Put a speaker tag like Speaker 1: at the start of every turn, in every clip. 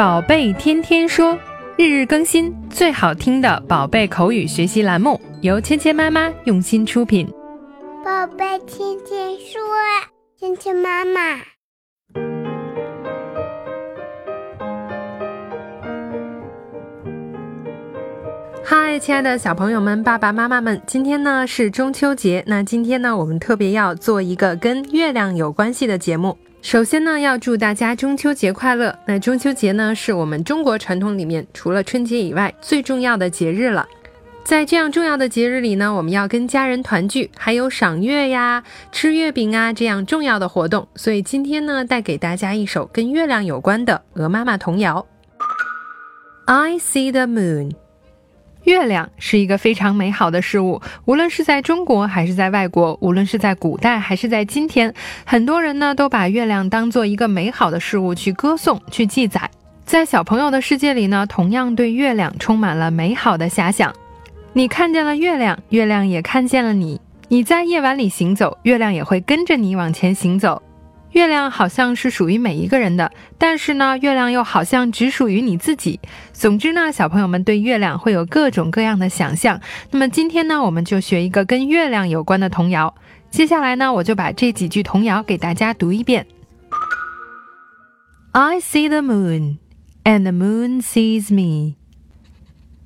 Speaker 1: 宝贝天天说，日日更新，最好听的宝贝口语学习栏目，由芊芊妈妈用心出品。
Speaker 2: 宝贝天天说，芊芊妈妈。
Speaker 1: 嗨，亲爱的小朋友们、爸爸妈妈们，今天呢是中秋节，那今天呢我们特别要做一个跟月亮有关系的节目。首先呢，要祝大家中秋节快乐。那中秋节呢，是我们中国传统里面除了春节以外最重要的节日了。在这样重要的节日里呢，我们要跟家人团聚，还有赏月呀、吃月饼啊这样重要的活动。所以今天呢，带给大家一首跟月亮有关的鹅妈妈童谣。I see the moon。月亮是一个非常美好的事物，无论是在中国还是在外国，无论是在古代还是在今天，很多人呢都把月亮当做一个美好的事物去歌颂、去记载。在小朋友的世界里呢，同样对月亮充满了美好的遐想。你看见了月亮，月亮也看见了你。你在夜晚里行走，月亮也会跟着你往前行走。月亮好像是属于每一个人的，但是呢，月亮又好像只属于你自己。总之呢，小朋友们对月亮会有各种各样的想象。那么今天呢，我们就学一个跟月亮有关的童谣。接下来呢，我就把这几句童谣给大家读一遍。I see the moon, and the moon sees me.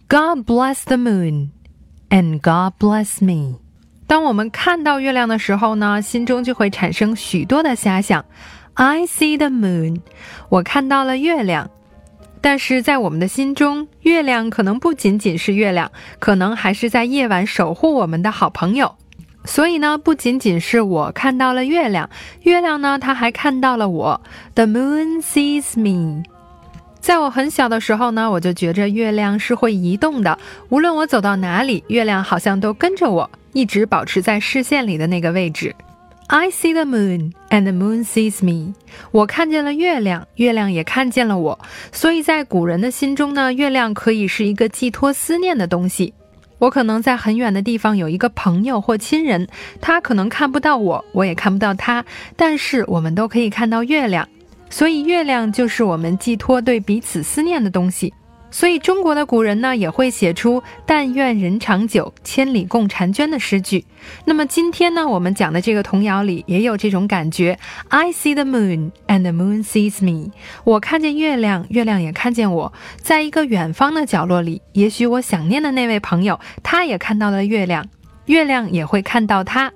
Speaker 1: God bless the moon, and God bless me. 当我们看到月亮的时候呢，心中就会产生许多的遐想。I see the moon，我看到了月亮。但是在我们的心中，月亮可能不仅仅是月亮，可能还是在夜晚守护我们的好朋友。所以呢，不仅仅是我看到了月亮，月亮呢，它还看到了我。The moon sees me。在我很小的时候呢，我就觉着月亮是会移动的，无论我走到哪里，月亮好像都跟着我，一直保持在视线里的那个位置。I see the moon and the moon sees me。我看见了月亮，月亮也看见了我。所以在古人的心中呢，月亮可以是一个寄托思念的东西。我可能在很远的地方有一个朋友或亲人，他可能看不到我，我也看不到他，但是我们都可以看到月亮。所以，月亮就是我们寄托对彼此思念的东西。所以，中国的古人呢也会写出“但愿人长久，千里共婵娟”的诗句。那么，今天呢，我们讲的这个童谣里也有这种感觉。I see the moon, and the moon sees me。我看见月亮，月亮也看见我。在一个远方的角落里，也许我想念的那位朋友，他也看到了月亮，月亮也会看到他。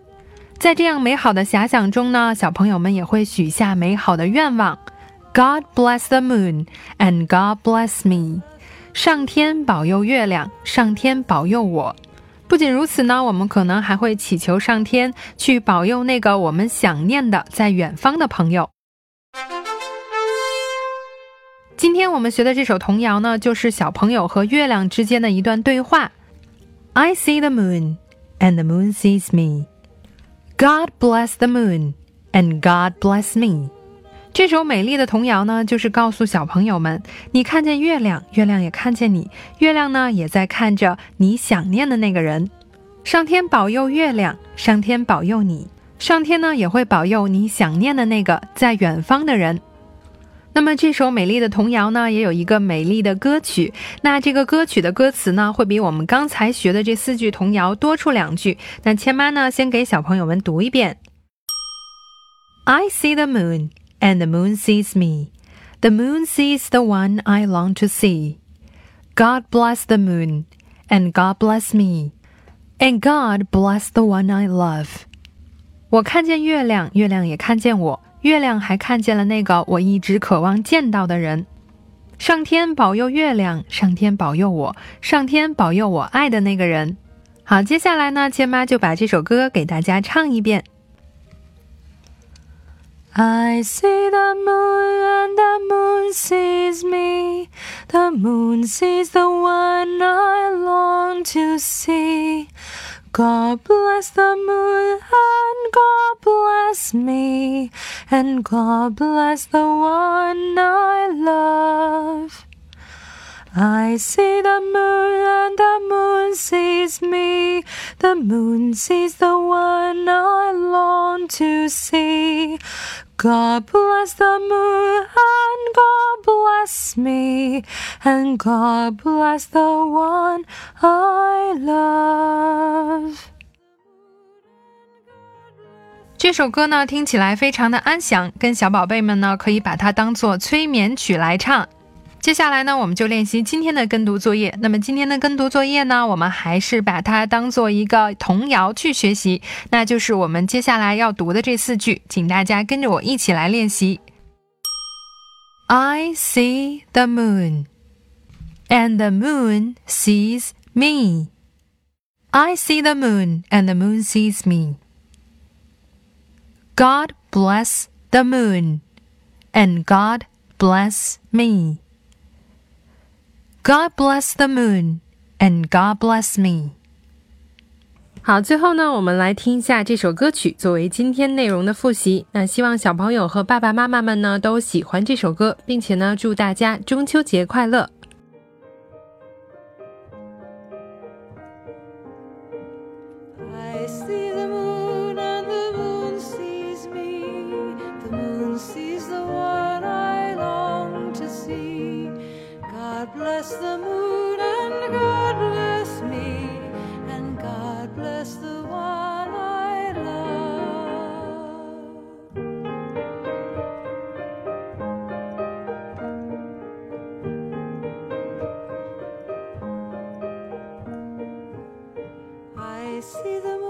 Speaker 1: 在这样美好的遐想中呢，小朋友们也会许下美好的愿望。God bless the moon and God bless me。上天保佑月亮，上天保佑我。不仅如此呢，我们可能还会祈求上天去保佑那个我们想念的在远方的朋友。今天我们学的这首童谣呢，就是小朋友和月亮之间的一段对话。I see the moon and the moon sees me. God bless the moon and God bless me。这首美丽的童谣呢，就是告诉小朋友们：你看见月亮，月亮也看见你，月亮呢也在看着你想念的那个人。上天保佑月亮，上天保佑你，上天呢也会保佑你想念的那个在远方的人。那么这首美丽的童谣呢，也有一个美丽的歌曲。那这个歌曲的歌词呢，会比我们刚才学的这四句童谣多出两句。那千妈呢，先给小朋友们读一遍：I see the moon, and the moon sees me. The moon sees the one I long to see. God bless the moon, and God bless me, and God bless the one I love. 我看见月亮，月亮也看见我。月亮还看见了那个我一直渴望见到的人。上天保佑月亮，上天保佑我，上天保佑我爱的那个人。好，接下来呢，千妈就把这首歌给大家唱一遍。I see the moon and the moon sees me. The moon sees the one I long to see. God bless the moon and God bless me, and God bless the one I love. I see the moon and the moon sees me. The moon sees the one I long to see. God bless the moon and God bless me and God bless the one I love。这首歌呢，听起来非常的安详，跟小宝贝们呢可以把它当做催眠曲来唱。接下来呢，我们就练习今天的跟读作业。那么今天的跟读作业呢，我们还是把它当做一个童谣去学习。那就是我们接下来要读的这四句，请大家跟着我一起来练习。I see the moon, and the moon sees me. I see the moon, and the moon sees me. God bless the moon, and God bless me. God bless the moon and God bless me。好，最后呢，我们来听一下这首歌曲作为今天内容的复习。那希望小朋友和爸爸妈妈们呢都喜欢这首歌，并且呢祝大家中秋节快乐。
Speaker 3: See the moon